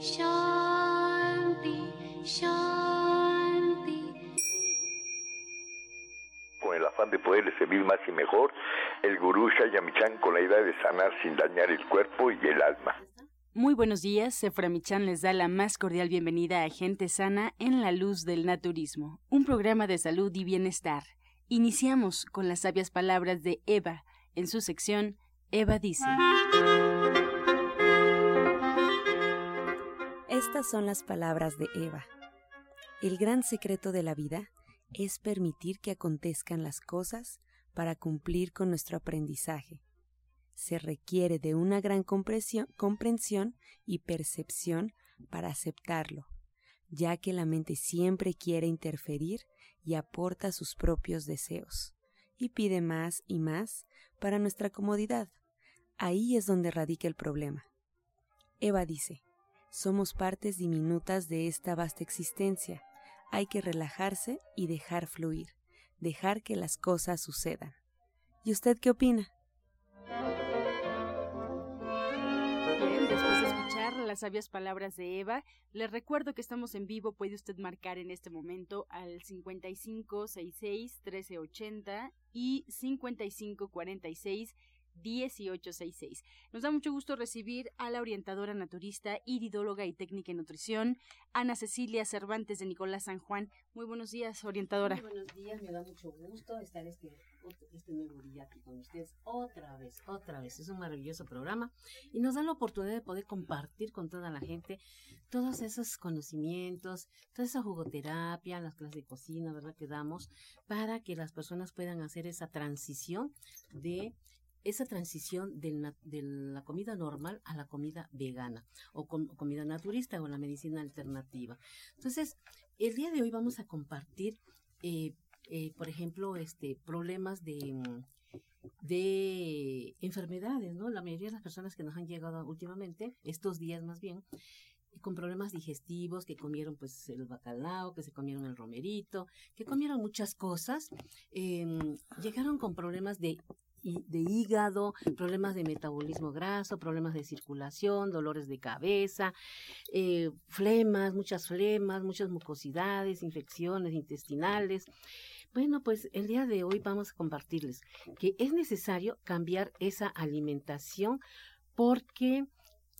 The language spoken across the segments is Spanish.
Shanti, Shanti. Con el afán de poderle servir más y mejor, el gurú Shayamichan con la idea de sanar sin dañar el cuerpo y el alma. Muy buenos días, Seframichan les da la más cordial bienvenida a Gente Sana en la Luz del Naturismo, un programa de salud y bienestar. Iniciamos con las sabias palabras de Eva en su sección Eva dice. Estas son las palabras de Eva. El gran secreto de la vida es permitir que acontezcan las cosas para cumplir con nuestro aprendizaje. Se requiere de una gran comprensión y percepción para aceptarlo, ya que la mente siempre quiere interferir y aporta sus propios deseos, y pide más y más para nuestra comodidad. Ahí es donde radica el problema. Eva dice, somos partes diminutas de esta vasta existencia. Hay que relajarse y dejar fluir, dejar que las cosas sucedan. ¿Y usted qué opina? Después de escuchar las sabias palabras de Eva, les recuerdo que estamos en vivo. Puede usted marcar en este momento al 5566-1380 y 5546 1866. Nos da mucho gusto recibir a la orientadora naturista, iridóloga y técnica en nutrición, Ana Cecilia Cervantes de Nicolás San Juan. Muy buenos días, orientadora. Muy buenos días, me da mucho gusto estar este, nuevo día aquí con ustedes otra vez, otra vez. Es un maravilloso programa y nos da la oportunidad de poder compartir con toda la gente todos esos conocimientos, toda esa jugoterapia, las clases de cocina, ¿verdad? Que damos para que las personas puedan hacer esa transición de esa transición de, la comida normal a la comida vegana o comida naturista o la medicina alternativa. Entonces, el día de hoy vamos a compartir, eh, eh, por ejemplo, este problemas de de enfermedades, ¿no? La mayoría de las personas que nos han llegado últimamente, estos días más bien, con problemas digestivos, que comieron pues el bacalao, que se comieron el romerito, que comieron muchas cosas, eh, llegaron con problemas de de hígado, problemas de metabolismo graso, problemas de circulación, dolores de cabeza, eh, flemas, muchas flemas, muchas mucosidades, infecciones intestinales. Bueno, pues el día de hoy vamos a compartirles que es necesario cambiar esa alimentación porque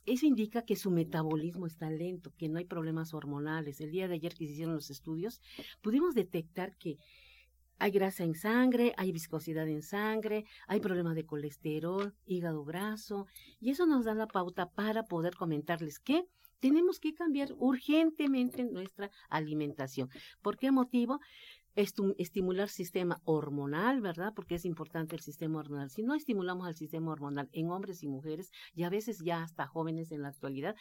eso indica que su metabolismo está lento, que no hay problemas hormonales. El día de ayer que se hicieron los estudios, pudimos detectar que hay grasa en sangre, hay viscosidad en sangre, hay problemas de colesterol, hígado graso, y eso nos da la pauta para poder comentarles que tenemos que cambiar urgentemente nuestra alimentación. ¿Por qué motivo? Estimular sistema hormonal, ¿verdad? Porque es importante el sistema hormonal. Si no estimulamos el sistema hormonal en hombres y mujeres, y a veces ya hasta jóvenes en la actualidad,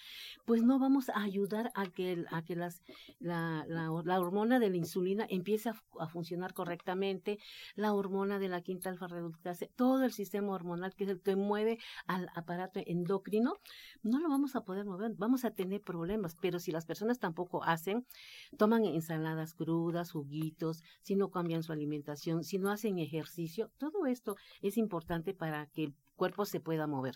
pues no vamos a ayudar a que, a que las, la, la, hormona de la insulina empiece a, funcionar correctamente, la hormona de la quinta alfa reductase, todo el sistema hormonal que es el que mueve al aparato endocrino, no lo vamos a poder mover, vamos a tener problemas, pero si las personas tampoco hacen, toman ensaladas crudas, juguitos, si no cambian su alimentación, si no hacen ejercicio, todo esto es importante para que el cuerpo se pueda mover.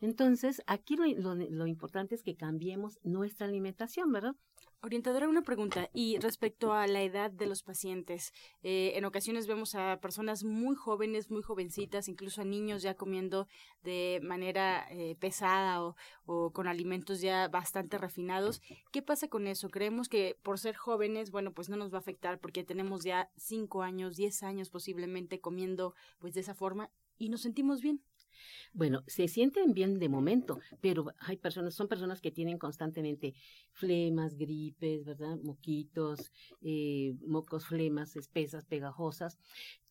Entonces, aquí lo, importante es que cambiemos nuestra alimentación, ¿verdad? Orientadora, una pregunta. Y respecto a la edad de los pacientes, eh, en ocasiones vemos a personas muy jóvenes, muy jovencitas, incluso a niños ya comiendo de manera eh, pesada o, o, con alimentos ya bastante refinados. ¿Qué pasa con eso? Creemos que por ser jóvenes, bueno, pues no nos va a afectar porque tenemos ya cinco años, diez años posiblemente comiendo pues de esa forma y nos sentimos bien. Bueno, se sienten bien de momento, pero hay personas, son personas que tienen constantemente flemas, gripes, ¿verdad? Moquitos, eh, mocos, flemas espesas, pegajosas.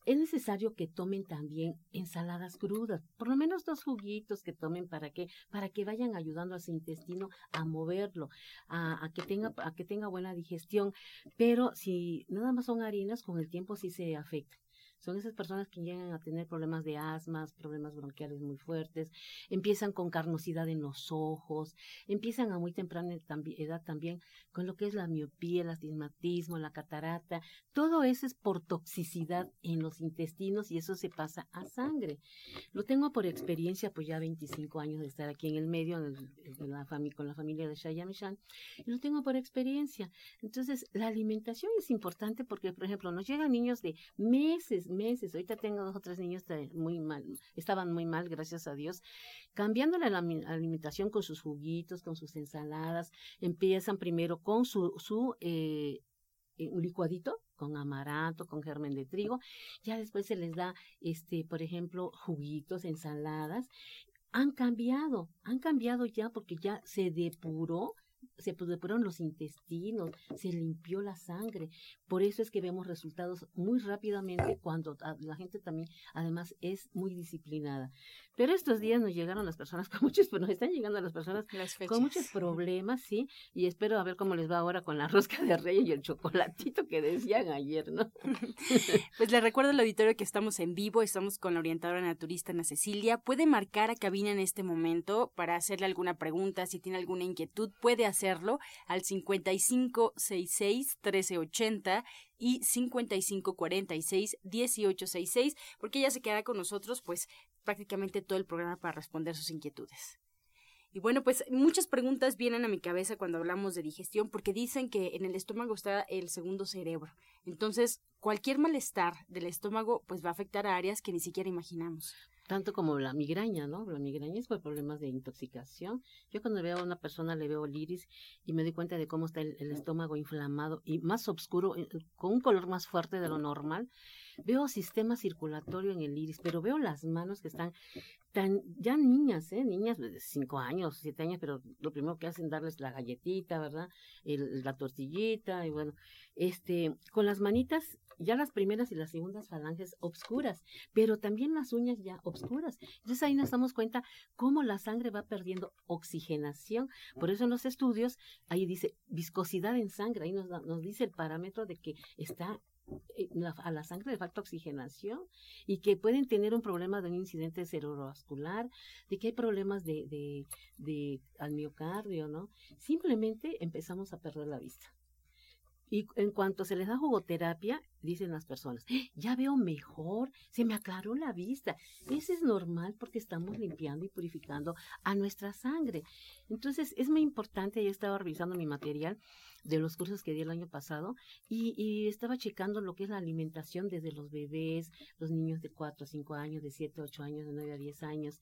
Es necesario que tomen también ensaladas crudas, por lo menos dos juguitos que tomen para que, para que vayan ayudando a su intestino a moverlo, a, a, que tenga, a que tenga buena digestión. Pero si nada más son harinas, con el tiempo sí se afecta Son esas personas que llegan a tener problemas de asmas, problemas bronquiales muy fuertes, empiezan con carnosidad en los ojos, empiezan a muy temprana edad también con lo que es la miopía, el astigmatismo, la catarata. Todo eso es por toxicidad en los intestinos y eso se pasa a sangre. Lo tengo por experiencia, pues ya 25 años de estar aquí en el medio, en con la familia de Shayamishan, y lo tengo por experiencia. Entonces, la alimentación es importante porque, por ejemplo, nos llegan niños de meses, meses. Ahorita tengo dos o tres niños muy mal, estaban muy mal, gracias a Dios. Cambiando la alimentación con sus juguitos, con sus ensaladas, empiezan primero con su, su eh, eh, un licuadito con amaranto, con germen de trigo, ya después se les da, este, por ejemplo, juguitos, ensaladas, han cambiado, han cambiado ya porque ya se depuró se depuraron los intestinos, se limpió la sangre. Por eso es que vemos resultados muy rápidamente cuando la gente también, además, es muy disciplinada. Pero estos días nos llegaron las personas con muchos, pues nos están llegando las personas con muchos problemas, sí, y espero a ver cómo les va ahora con la rosca de reyes y el chocolatito que decían ayer, ¿no? pues le recuerdo al auditorio que estamos en vivo, estamos con la orientadora naturista Ana Cecilia. Puede marcar a cabina en este momento para hacerle alguna pregunta, si tiene alguna inquietud, puede hacerlo al 5566 1380 y 5546 1866, porque ella se queda con nosotros pues prácticamente todo el programa para responder sus inquietudes. Y bueno, pues muchas preguntas vienen a mi cabeza cuando hablamos de digestión porque dicen que en el estómago está el segundo cerebro. Entonces, cualquier malestar del estómago pues va a afectar a áreas que ni siquiera imaginamos tanto como la migraña, ¿no? La migraña es por problemas de intoxicación. Yo cuando veo a una persona le veo el iris y me doy cuenta de cómo está el, estómago inflamado y más oscuro, eh, con un color más fuerte de lo normal. Veo sistema circulatorio en el iris, pero veo las manos que están tan, ya niñas, ¿eh? Niñas de cinco años, siete años, pero lo primero que hacen es darles la galletita, ¿verdad? la tortillita y bueno, este, con las manitas ya las primeras y las segundas falanges obscuras, pero también las uñas ya obscuras. Entonces ahí nos damos cuenta cómo la sangre va perdiendo oxigenación. Por eso en los estudios, ahí dice viscosidad en sangre, ahí nos, nos dice el parámetro de que está eh, a la sangre le falta oxigenación y que pueden tener un problema de un incidente cerebrovascular, de que hay problemas de, de, de al miocardio, ¿no? Simplemente empezamos a perder la vista. Y en cuanto se les da jugoterapia, dicen las personas, ya veo mejor, se me aclaró la vista. Eso es normal porque estamos limpiando y purificando a nuestra sangre. Entonces, es muy importante, yo estaba revisando mi material de los cursos que di el año pasado y, y estaba checando lo que es la alimentación desde los bebés, los niños de 4 a 5 años, de 7 a 8 años, de 9 a 10 años.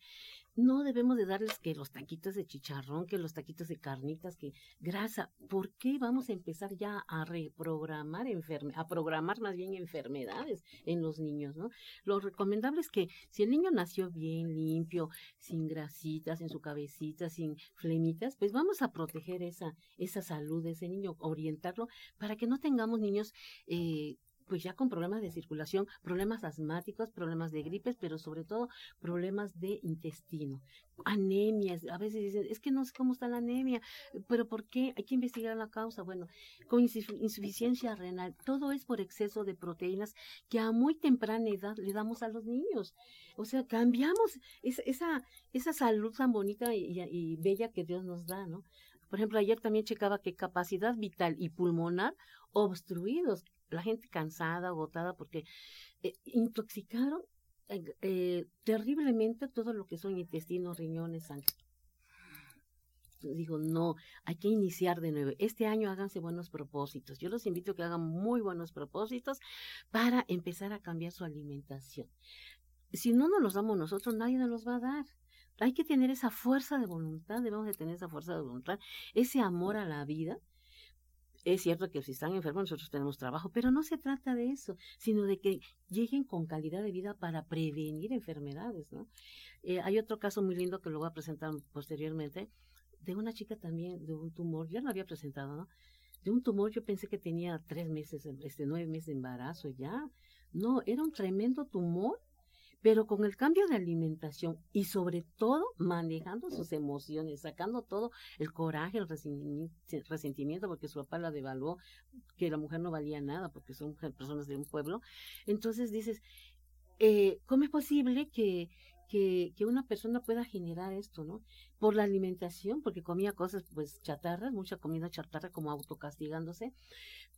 No debemos de darles que los taquitos de chicharrón, que los taquitos de carnitas, que grasa. ¿Por qué vamos a empezar ya a reprogramar enferme, a programar más bien enfermedades en los niños, ¿no? Lo recomendable es que si el niño nació bien, limpio, sin grasitas en su cabecita, sin flemitas, pues vamos a proteger esa, esa salud de ese niño, orientarlo para que no tengamos niños eh, pues ya con problemas de circulación, problemas asmáticos, problemas de gripes, pero sobre todo problemas de intestino, anemias. A veces dicen, es que no sé cómo está la anemia, pero ¿por qué? Hay que investigar la causa. Bueno, con insuficiencia renal, todo es por exceso de proteínas que a muy temprana edad le damos a los niños. O sea, cambiamos esa, esa, salud tan bonita y, y bella que Dios nos da, ¿no? Por ejemplo, ayer también checaba que capacidad vital y pulmonar obstruidos la gente cansada, agotada, porque eh, intoxicaron eh, eh, terriblemente todo lo que son intestinos, riñones, sangre. Digo, no, hay que iniciar de nuevo. Este año háganse buenos propósitos. Yo los invito a que hagan muy buenos propósitos para empezar a cambiar su alimentación. Si no nos los damos nosotros, nadie nos los va a dar. Hay que tener esa fuerza de voluntad, debemos de tener esa fuerza de voluntad, ese amor a la vida, es cierto que si están enfermos nosotros tenemos trabajo, pero no se trata de eso, sino de que lleguen con calidad de vida para prevenir enfermedades, ¿no? Eh, hay otro caso muy lindo que lo voy a presentar posteriormente, de una chica también de un tumor, ya lo había presentado, ¿no? De un tumor yo pensé que tenía tres meses, este, nueve meses de embarazo ya. No, era un tremendo tumor pero con el cambio de alimentación y sobre todo manejando sus emociones, sacando todo el coraje, el resentimiento, porque su papá la devaluó, que la mujer no valía nada, porque son personas de un pueblo. Entonces dices, eh, ¿cómo es posible que, que, que, una persona pueda generar esto, ¿no? Por la alimentación, porque comía cosas, pues, chatarras, mucha comida chatarra, como autocastigándose,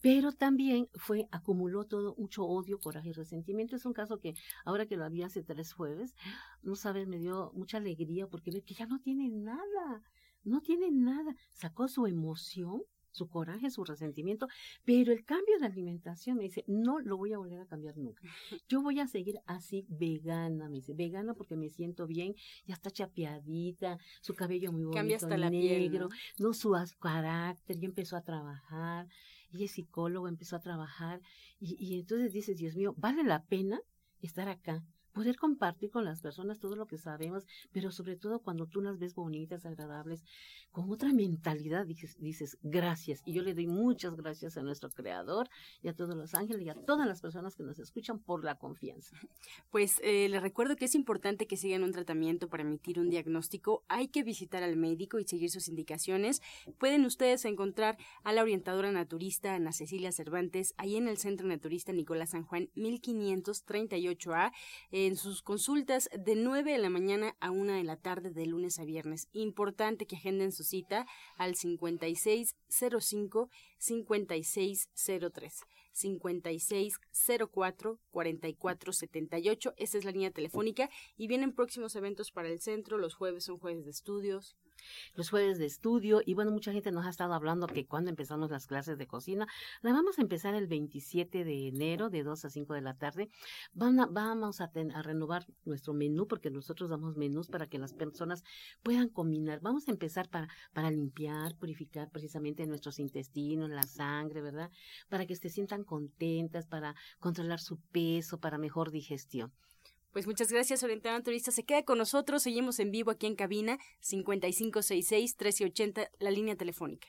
pero también fue, acumuló todo, mucho odio, coraje y resentimiento. Es un caso que, ahora que lo había hace tres jueves, no sabes, me dio mucha alegría, porque ve que ya no tiene nada, no tiene nada, sacó su emoción su coraje, su resentimiento, pero el cambio de alimentación me dice, no lo voy a volver a cambiar nunca. Yo voy a seguir así vegana, me dice, vegana porque me siento bien, ya está chapeadita, su cabello muy bonito, Cambia hasta negro, ¿no? su carácter, ya empezó a trabajar, y es psicólogo, empezó a trabajar, y, y entonces dices, Dios mío, vale la pena estar acá, poder compartir con las personas todo lo que sabemos, pero sobre todo cuando tú las ves bonitas, agradables, con otra mentalidad dices, gracias. Y yo le doy muchas gracias a nuestro creador y a todos los ángeles y a todas las personas que nos escuchan por la confianza. Pues eh, les recuerdo que es importante que sigan un tratamiento para emitir un diagnóstico. Hay que visitar al médico y seguir sus indicaciones. Pueden ustedes encontrar a la orientadora naturista Ana Cecilia Cervantes ahí en el Centro Naturista Nicolás San Juan 1538A en sus consultas de 9 de la mañana a 1 de la tarde de lunes a viernes. Importante que agenden su cita al 5605 5603. 5604 4478. Esa es la línea telefónica y vienen próximos eventos para el centro. Los jueves son jueves de estudios los jueves de estudio y bueno, mucha gente nos ha estado hablando que cuando empezamos las clases de cocina, la vamos a empezar el 27 de enero de 2 a 5 de la tarde. Van a, vamos a, a renovar nuestro menú porque nosotros damos menús para que las personas puedan combinar. Vamos a empezar para, para limpiar, purificar precisamente nuestros intestinos, la sangre, ¿verdad? Para que se sientan contentas, para controlar su peso, para mejor digestión. Pues muchas gracias, Orientador Turista. Se queda con nosotros. Seguimos en vivo aquí en cabina 5566-1380, la línea telefónica.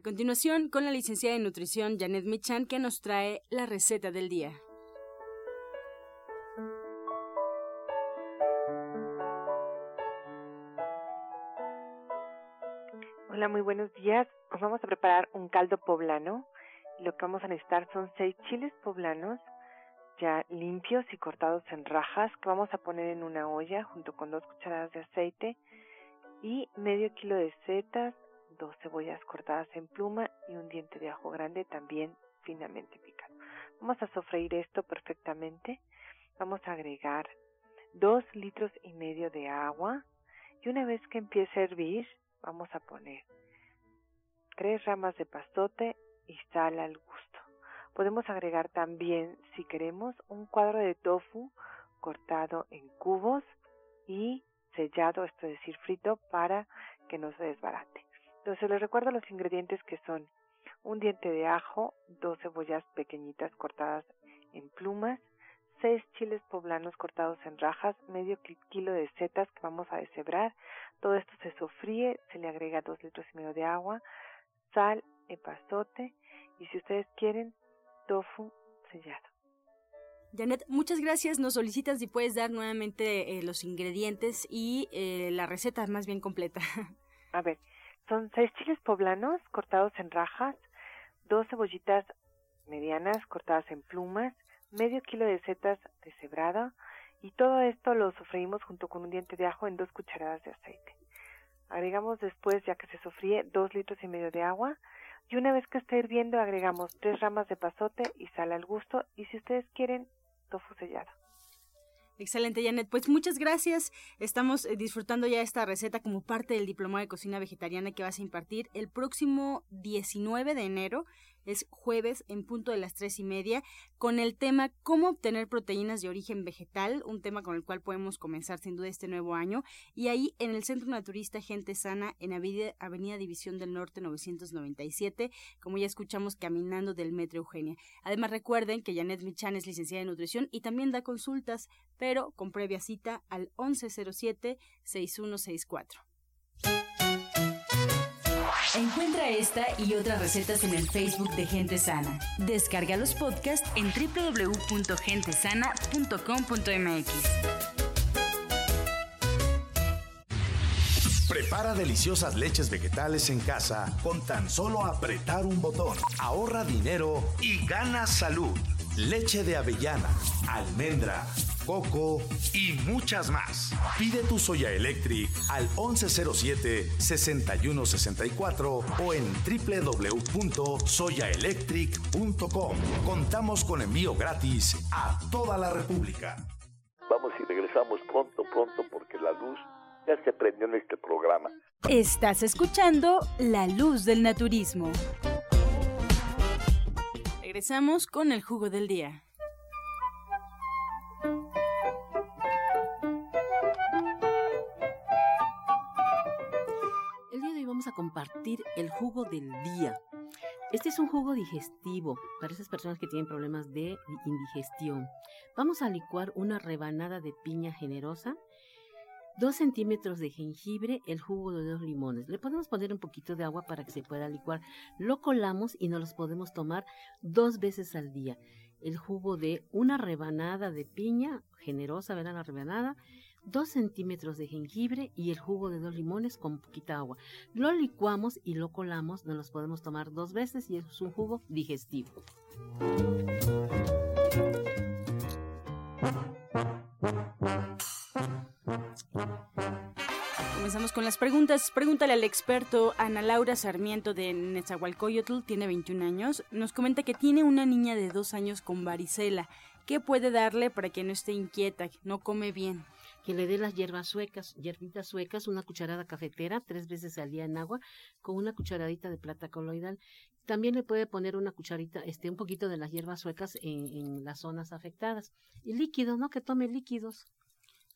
A continuación, con la licenciada en nutrición Janet Michan, que nos trae la receta del día. Hola, muy buenos días. Nos vamos a preparar un caldo poblano. Lo que vamos a necesitar son seis chiles poblanos ya limpios y cortados en rajas que vamos a poner en una olla junto con dos cucharadas de aceite y medio kilo de setas, dos cebollas cortadas en pluma y un diente de ajo grande también finamente picado. Vamos a sofreír esto perfectamente. Vamos a agregar dos litros y medio de agua y una vez que empiece a hervir vamos a poner tres ramas de pastote y sal al gusto. Podemos agregar también, si queremos, un cuadro de tofu cortado en cubos y sellado, esto es decir, frito, para que no se desbarate. Entonces les recuerdo los ingredientes que son un diente de ajo, dos cebollas pequeñitas cortadas en plumas, seis chiles poblanos cortados en rajas, medio kilo de setas que vamos a deshebrar. Todo esto se sofríe, se le agrega dos litros y medio de agua, sal, epazote y si ustedes quieren, tofu sellado. Janet, muchas gracias. Nos solicitas si puedes dar nuevamente eh, los ingredientes y eh, la receta más bien completa. A ver, son seis chiles poblanos cortados en rajas, dos cebollitas medianas cortadas en plumas, medio kilo de setas deshebrada y todo esto lo sofreímos junto con un diente de ajo en dos cucharadas de aceite. Agregamos después, ya que se sofríe, dos litros y medio de agua y una vez que esté hirviendo agregamos tres ramas de pasote y sal al gusto y si ustedes quieren, tofu sellado. Excelente, Janet. Pues muchas gracias. Estamos eh, disfrutando ya esta receta como parte del diploma de cocina vegetariana que vas a impartir el próximo 19 de enero es jueves en punto de las tres y media, con el tema cómo obtener proteínas de origen vegetal, un tema con el cual podemos comenzar sin duda este nuevo año. Y ahí en el Centro Naturista Gente Sana, en Avenida, Avenida División del Norte 997, como ya escuchamos, caminando del Metro Eugenia. Además, recuerden que Janet Michan es licenciada en nutrición y también da consultas, pero con previa cita al 1107-6164. Encuentra esta y otras recetas en el Facebook de Gente Sana. Descarga los podcasts en www.gentesana.com.mx. Prepara deliciosas leches vegetales en casa con tan solo apretar un botón. Ahorra dinero y gana salud. Leche de avellana, almendra, coco y muchas más. Pide tu Soya Electric al 1107-6164 o en www.soyaelectric.com. Contamos con envío gratis a toda la República. Vamos y regresamos pronto, pronto, porque la luz ya se prendió en este programa. Estás escuchando La Luz del Naturismo. Regresamos con el jugo del día. Vamos a compartir el jugo del día. Este es un jugo digestivo para esas personas que tienen problemas de indigestión. Vamos a licuar una rebanada de piña generosa, dos centímetros de jengibre, el jugo de dos limones. Le podemos poner un poquito de agua para que se pueda licuar. Lo colamos y nos los podemos tomar dos veces al día. El jugo de una rebanada de piña generosa, verán la rebanada, dos centímetros de jengibre y el jugo de dos limones con poquita agua. Lo licuamos y lo colamos, nos los podemos tomar dos veces y es un jugo digestivo. Comenzamos con las preguntas. Pregúntale al experto Ana Laura Sarmiento de Nezahualcóyotl, tiene 21 años. Nos comenta que tiene una niña de dos años con varicela. ¿Qué puede darle para que no esté inquieta, no come bien? Que le dé las hierbas suecas, hierbitas suecas, una cucharada cafetera, tres veces al día en agua, con una cucharadita de plata coloidal. También le puede poner una cucharita, este, un poquito de las hierbas suecas en, en las zonas afectadas. Y líquidos, ¿no? Que tome líquidos.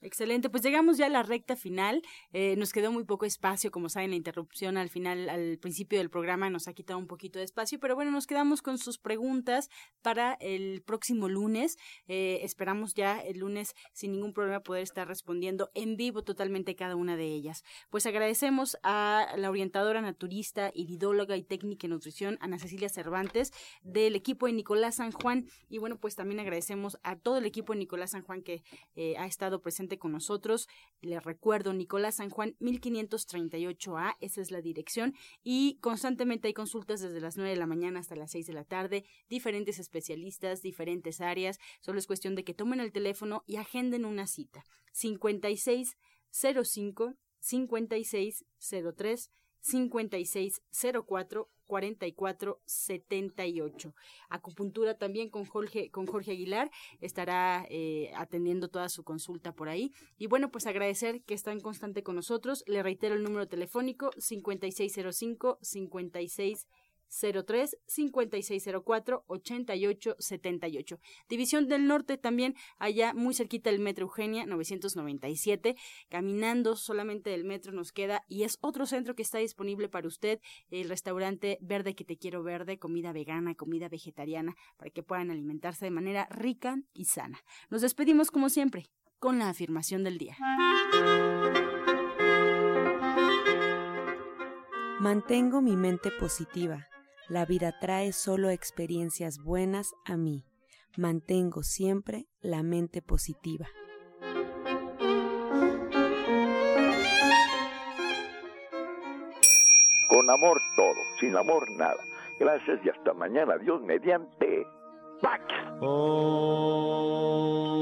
Excelente, pues llegamos ya a la recta final. Eh, nos quedó muy poco espacio, como saben, la interrupción al final, al principio del programa nos ha quitado un poquito de espacio, pero bueno, nos quedamos con sus preguntas para el próximo lunes. Eh, esperamos ya el lunes sin ningún problema poder estar respondiendo en vivo totalmente cada una de ellas. Pues agradecemos a la orientadora naturista, iridóloga y técnica en nutrición, Ana Cecilia Cervantes, del equipo de Nicolás San Juan. Y bueno, pues también agradecemos a todo el equipo de Nicolás San Juan que eh, ha estado presente con nosotros. Les recuerdo, Nicolás San Juan, 1538A, esa es la dirección. Y constantemente hay consultas desde las 9 de la mañana hasta las 6 de la tarde, diferentes especialistas, diferentes áreas. Solo es cuestión de que tomen el teléfono y agenden una cita. 5605 5603 5604 4478. Acupuntura también con Jorge, con Jorge Aguilar, estará eh, atendiendo toda su consulta por ahí. Y bueno, pues agradecer que está en constante con nosotros. Le reitero el número telefónico 5605 56 03 5604 8878. División del Norte también allá muy cerquita del Metro Eugenia 997. Caminando solamente del metro nos queda y es otro centro que está disponible para usted, el restaurante Verde que te quiero verde, comida vegana, comida vegetariana para que puedan alimentarse de manera rica y sana. Nos despedimos como siempre con la afirmación del día. Mantengo mi mente positiva la vida trae solo experiencias buenas a mí. Mantengo siempre la mente positiva. Con amor todo, sin amor nada. Gracias y hasta mañana. Dios mediante. ¡Pax! Oh.